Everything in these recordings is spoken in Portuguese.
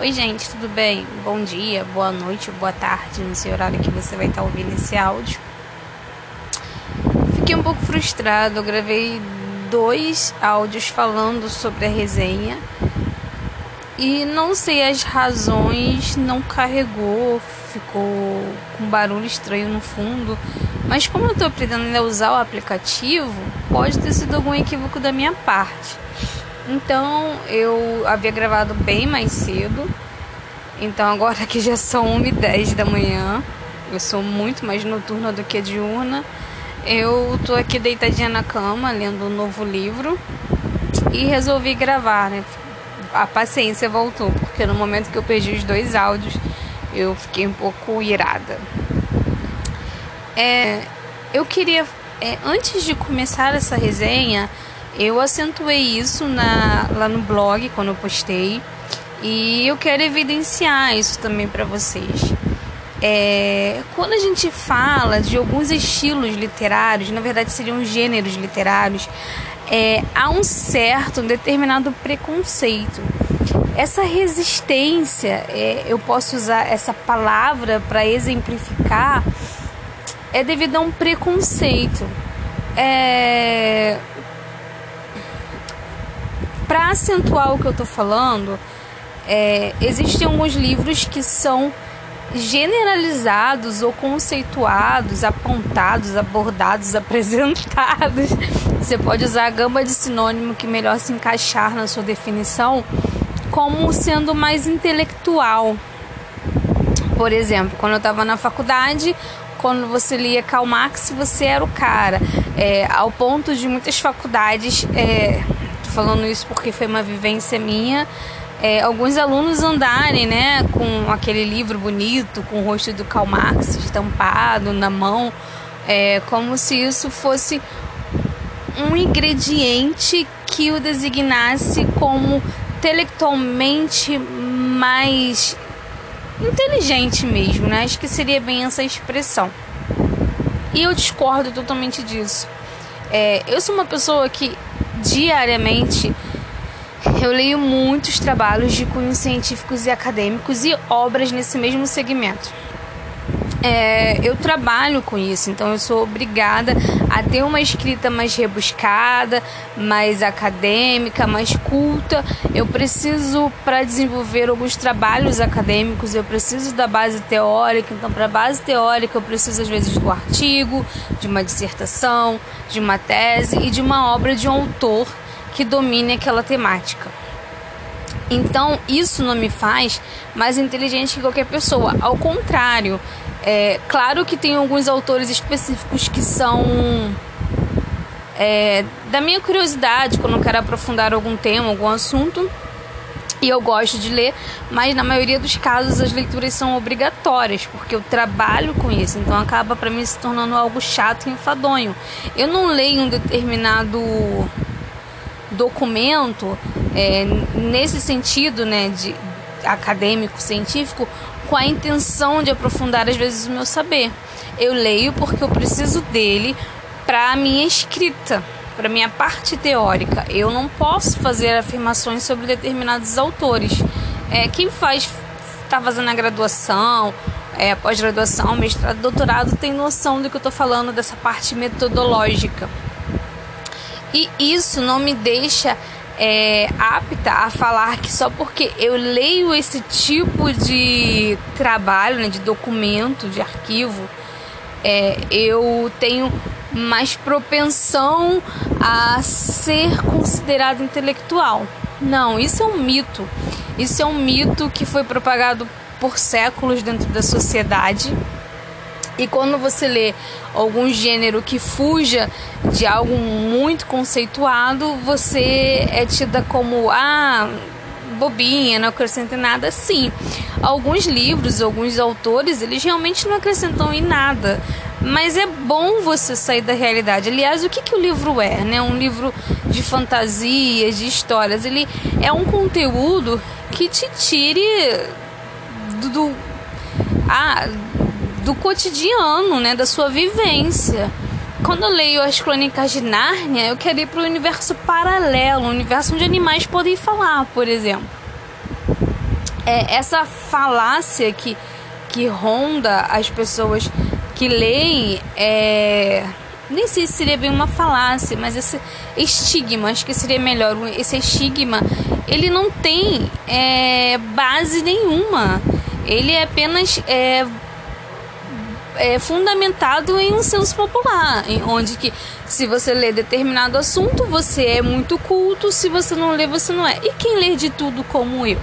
Oi, gente, tudo bem? Bom dia, boa noite, boa tarde, não sei o horário que você vai estar ouvindo esse áudio. Fiquei um pouco frustrado, gravei dois áudios falando sobre a resenha e não sei as razões, não carregou, ficou com barulho estranho no fundo. Mas como eu estou aprendendo a usar o aplicativo, pode ter sido algum equívoco da minha parte. Então eu havia gravado bem mais cedo. Então agora que já são 1h10 da manhã, eu sou muito mais noturna do que diurna. Eu tô aqui deitadinha na cama, lendo um novo livro e resolvi gravar, né? A paciência voltou, porque no momento que eu perdi os dois áudios, eu fiquei um pouco irada. É, eu queria, é, antes de começar essa resenha, eu acentuei isso na, lá no blog quando eu postei e eu quero evidenciar isso também para vocês. É, quando a gente fala de alguns estilos literários, na verdade seriam gêneros literários, é, há um certo, um determinado preconceito. Essa resistência, é, eu posso usar essa palavra para exemplificar, é devido a um preconceito. É, para acentuar o que eu estou falando, é, existem alguns livros que são generalizados ou conceituados, apontados, abordados, apresentados. Você pode usar a gama de sinônimo que melhor se encaixar na sua definição, como sendo mais intelectual. Por exemplo, quando eu estava na faculdade, quando você lia Karl Marx, você era o cara. É, ao ponto de muitas faculdades. É, falando isso porque foi uma vivência minha. É, alguns alunos andarem né, com aquele livro bonito, com o rosto do Karl Marx estampado na mão, é, como se isso fosse um ingrediente que o designasse como intelectualmente mais inteligente mesmo, né? Acho que seria bem essa expressão. E eu discordo totalmente disso. É, eu sou uma pessoa que diariamente eu leio muitos trabalhos de cunhos científicos e acadêmicos e obras nesse mesmo segmento. É, eu trabalho com isso, então eu sou obrigada a ter uma escrita mais rebuscada, mais acadêmica, mais culta. Eu preciso, para desenvolver alguns trabalhos acadêmicos, eu preciso da base teórica. Então, para a base teórica, eu preciso às vezes do artigo, de uma dissertação, de uma tese e de uma obra de um autor que domine aquela temática. Então, isso não me faz mais inteligente que qualquer pessoa. Ao contrário, é claro que tem alguns autores específicos que são é, da minha curiosidade, quando eu quero aprofundar algum tema, algum assunto. E eu gosto de ler, mas na maioria dos casos as leituras são obrigatórias, porque eu trabalho com isso, então acaba para mim se tornando algo chato e enfadonho. Eu não leio um determinado documento é, nesse sentido, né, de acadêmico, científico, com a intenção de aprofundar às vezes o meu saber. Eu leio porque eu preciso dele para a minha escrita, para minha parte teórica. Eu não posso fazer afirmações sobre determinados autores. É, quem faz está fazendo a graduação, é, pós-graduação, mestrado, doutorado tem noção do que eu estou falando dessa parte metodológica. E isso não me deixa é, apta a falar que só porque eu leio esse tipo de trabalho, né, de documento, de arquivo, é, eu tenho mais propensão a ser considerado intelectual. Não, isso é um mito. Isso é um mito que foi propagado por séculos dentro da sociedade e quando você lê algum gênero que fuja de algo muito conceituado, você é tida como ah, bobinha, não acrescenta nada. Sim, alguns livros, alguns autores, eles realmente não acrescentam em nada. Mas é bom você sair da realidade. Aliás, o que, que o livro é? Né? Um livro de fantasias, de histórias. Ele é um conteúdo que te tire do, do ah, do cotidiano, né, da sua vivência. Quando eu leio as crônicas de Nárnia, eu quero ir para o universo paralelo, um universo onde animais podem falar, por exemplo. é, essa falácia que, que ronda as pessoas que leem é, nem sei se seria bem uma falácia, mas esse estigma, acho que seria melhor. Esse estigma, ele não tem é, base nenhuma. Ele é apenas é, é fundamentado em um senso popular, em onde que se você lê determinado assunto, você é muito culto, se você não lê, você não é. E quem lê de tudo como eu?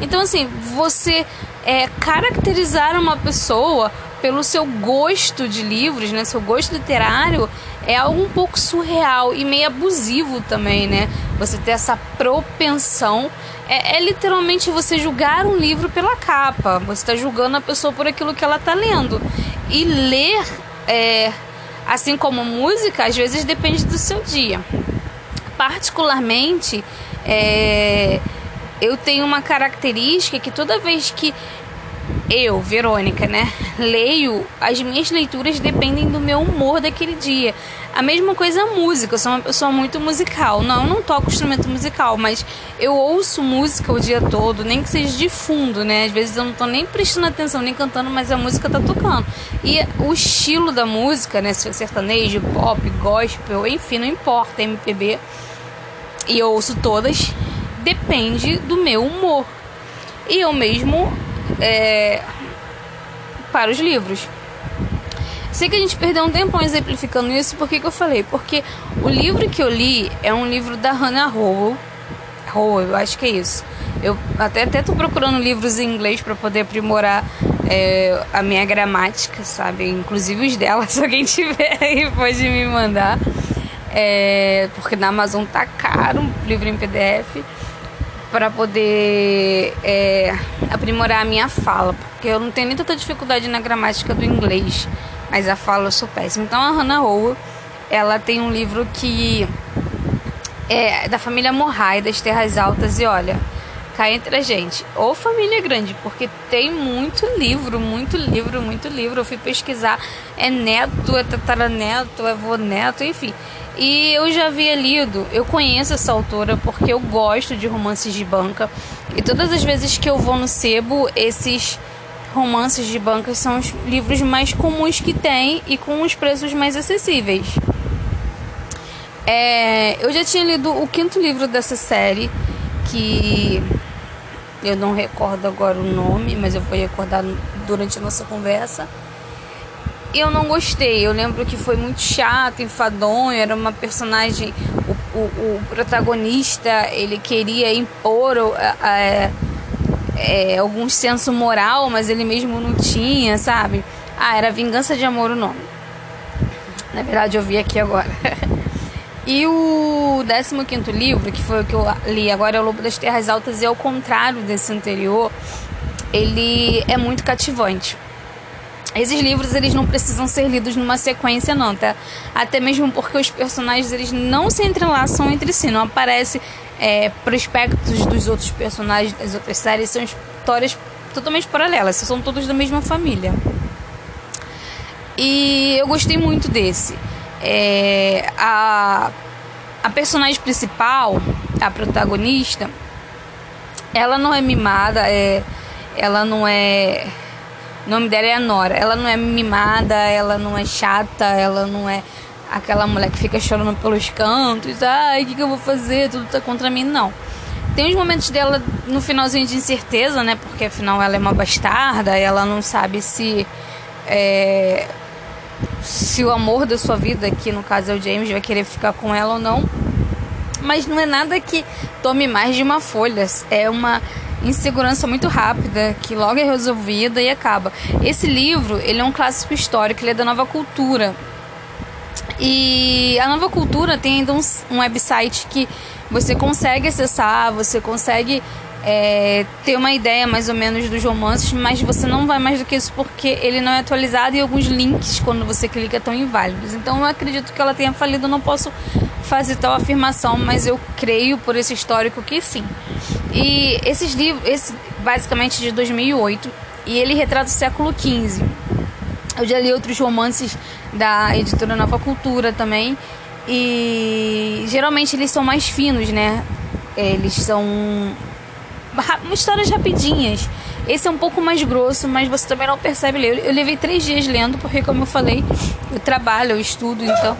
Então, assim, você é, caracterizar uma pessoa pelo seu gosto de livros, né, seu gosto literário, é algo um pouco surreal e meio abusivo também, né? Você ter essa propensão é, é literalmente você julgar um livro pela capa. Você está julgando a pessoa por aquilo que ela está lendo. E ler, é, assim como música, às vezes depende do seu dia. Particularmente, é, eu tenho uma característica que toda vez que eu, Verônica, né, leio, as minhas leituras dependem do meu humor daquele dia. A mesma coisa a música, eu sou uma pessoa muito musical. Não, eu não toco instrumento musical, mas eu ouço música o dia todo, nem que seja de fundo, né? Às vezes eu não tô nem prestando atenção, nem cantando, mas a música tá tocando. E o estilo da música, né, se for sertanejo, pop, gospel, enfim, não importa, MPB, e eu ouço todas, depende do meu humor. E eu mesmo é, para os livros. Sei que a gente perdeu um tempão exemplificando isso, por que, eu falei? Porque o livro que eu li é um livro da Hannah Howell. Howell, eu acho que é isso. Eu até até procurando livros em inglês para poder aprimorar é, a minha gramática, sabe? Inclusive os dela, se alguém tiver aí pode me mandar. É, porque na Amazon tá caro, livro em PDF para poder é, aprimorar a minha fala, porque eu não tenho nem tanta dificuldade na gramática do inglês, mas a fala eu sou péssima. Então a Hannah Howell, ela tem um livro que é da família Morrai, das Terras Altas, e olha, cai entre a gente. Ou família grande, porque tem muito livro, muito livro, muito livro. Eu fui pesquisar, é neto, é tataraneto, é vô neto, enfim. E eu já havia lido, eu conheço essa autora porque eu gosto de romances de banca. E todas as vezes que eu vou no sebo, esses romances de banca são os livros mais comuns que tem e com os preços mais acessíveis. É, eu já tinha lido o quinto livro dessa série, que eu não recordo agora o nome, mas eu vou recordar durante a nossa conversa eu não gostei. Eu lembro que foi muito chato, enfadonho, era uma personagem. O, o, o protagonista ele queria impor é, é, algum senso moral, mas ele mesmo não tinha, sabe? Ah, era Vingança de Amor o nome. Na verdade, eu vi aqui agora. e o 15 livro, que foi o que eu li agora, é O Lobo das Terras Altas, e ao contrário desse anterior, ele é muito cativante. Esses livros eles não precisam ser lidos numa sequência não, tá? Até mesmo porque os personagens eles não se entrelaçam entre si, não aparece é, prospectos dos outros personagens das outras séries, são histórias totalmente paralelas, são todos da mesma família. E eu gostei muito desse. É, a, a personagem principal, a protagonista, ela não é mimada, é, ela não é o nome dela é Nora. Ela não é mimada, ela não é chata, ela não é aquela mulher que fica chorando pelos cantos. Ai, o que, que eu vou fazer? Tudo tá contra mim. Não. Tem uns momentos dela no finalzinho de incerteza, né? Porque afinal ela é uma bastarda, ela não sabe se. É, se o amor da sua vida, que no caso é o James, vai querer ficar com ela ou não. Mas não é nada que tome mais de uma folha. É uma insegurança muito rápida, que logo é resolvida e acaba. Esse livro, ele é um clássico histórico, ele é da nova cultura. E a nova cultura tem ainda um, um website que você consegue acessar, você consegue é, ter uma ideia mais ou menos dos romances, mas você não vai mais do que isso porque ele não é atualizado e alguns links, quando você clica, estão inválidos. Então eu acredito que ela tenha falido, não posso fazer tal afirmação, mas eu creio por esse histórico que sim. E esses livros, esse basicamente de 2008, e ele retrata o século XV. Eu já li outros romances da editora Nova Cultura também, e geralmente eles são mais finos, né? Eles são histórias rapidinhas. Esse é um pouco mais grosso, mas você também não percebe ler. Eu levei três dias lendo, porque, como eu falei, eu trabalho, eu estudo, então.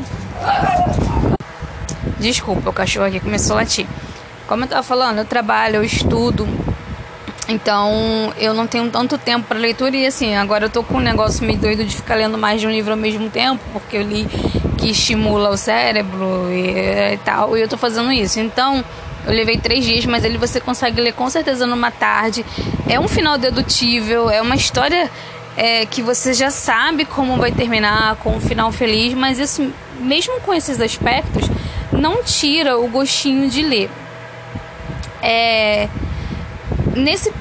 Desculpa, o cachorro aqui começou a latir. Como eu tava falando, eu trabalho, eu estudo, então eu não tenho tanto tempo para leitura e assim, agora eu tô com um negócio meio doido de ficar lendo mais de um livro ao mesmo tempo, porque eu li que estimula o cérebro e, e tal, e eu tô fazendo isso. Então, eu levei três dias, mas ele você consegue ler com certeza numa tarde. É um final dedutível, é uma história é, que você já sabe como vai terminar, com um final feliz, mas isso, mesmo com esses aspectos, não tira o gostinho de ler. É, nesse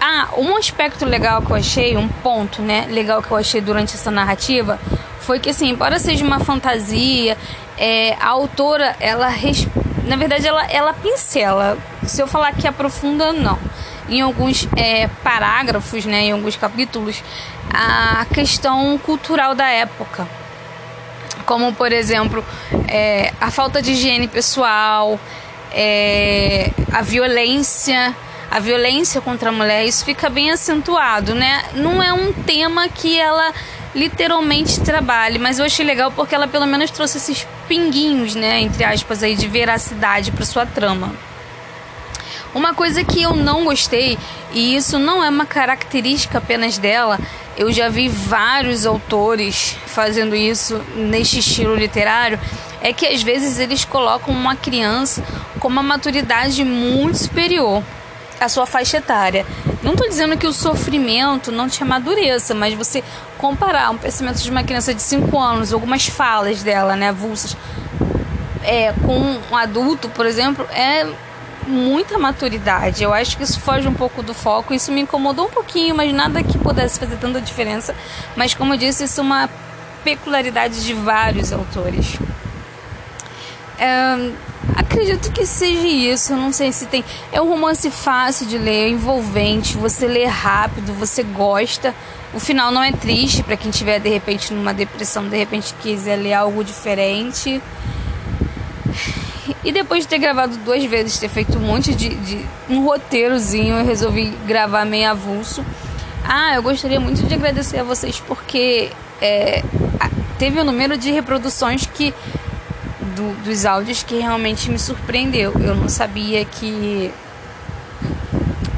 ah, um aspecto legal que eu achei, um ponto, né, legal que eu achei durante essa narrativa, foi que assim, embora seja uma fantasia, é, a autora, ela na verdade ela, ela pincela. Se eu falar que aprofunda, não. Em alguns é, parágrafos, né, em alguns capítulos, a questão cultural da época. Como, por exemplo, é, a falta de higiene pessoal, é, a violência a violência contra a mulher, isso fica bem acentuado, né? Não é um tema que ela literalmente trabalhe, mas eu achei legal porque ela pelo menos trouxe esses pinguinhos, né, entre aspas aí de veracidade para sua trama. Uma coisa que eu não gostei, e isso não é uma característica apenas dela, eu já vi vários autores fazendo isso neste estilo literário, é que às vezes eles colocam uma criança com uma maturidade muito superior a sua faixa etária. Não estou dizendo que o sofrimento não te amadureça, mas você comparar um pensamento de uma criança de 5 anos, algumas falas dela, né, avulsas, é, com um adulto, por exemplo, é muita maturidade. Eu acho que isso foge um pouco do foco. Isso me incomodou um pouquinho, mas nada que pudesse fazer tanta diferença. Mas, como eu disse, isso é uma peculiaridade de vários autores. É, acredito que seja isso. Não sei se tem. É um romance fácil de ler, envolvente. Você lê rápido, você gosta. O final não é triste para quem tiver de repente numa depressão, de repente quiser ler algo diferente. E depois de ter gravado duas vezes, ter feito um monte de, de um roteirozinho, eu resolvi gravar meio avulso. Ah, eu gostaria muito de agradecer a vocês porque é, teve um número de reproduções que dos áudios que realmente me surpreendeu. Eu não sabia que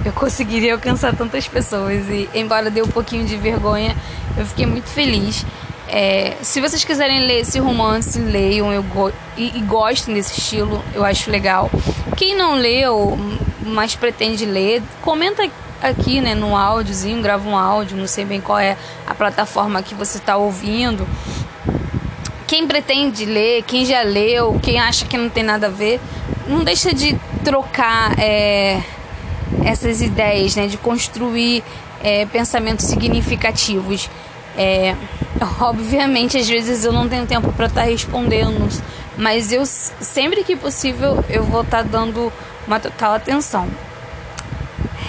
eu conseguiria alcançar tantas pessoas e embora dê um pouquinho de vergonha, eu fiquei muito feliz. É, se vocês quiserem ler esse romance, leiam eu go e, e gostem desse estilo, eu acho legal. Quem não leu, mas pretende ler, comenta aqui né, no áudiozinho, grava um áudio, não sei bem qual é a plataforma que você está ouvindo quem pretende ler, quem já leu, quem acha que não tem nada a ver, não deixa de trocar é, essas ideias, né, de construir é, pensamentos significativos. É, obviamente, às vezes eu não tenho tempo para estar tá respondendo, mas eu sempre que possível eu vou estar tá dando uma total atenção.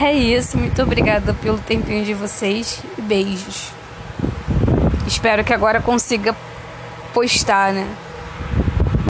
É isso, muito obrigada pelo tempinho de vocês e beijos. Espero que agora consiga postar, né?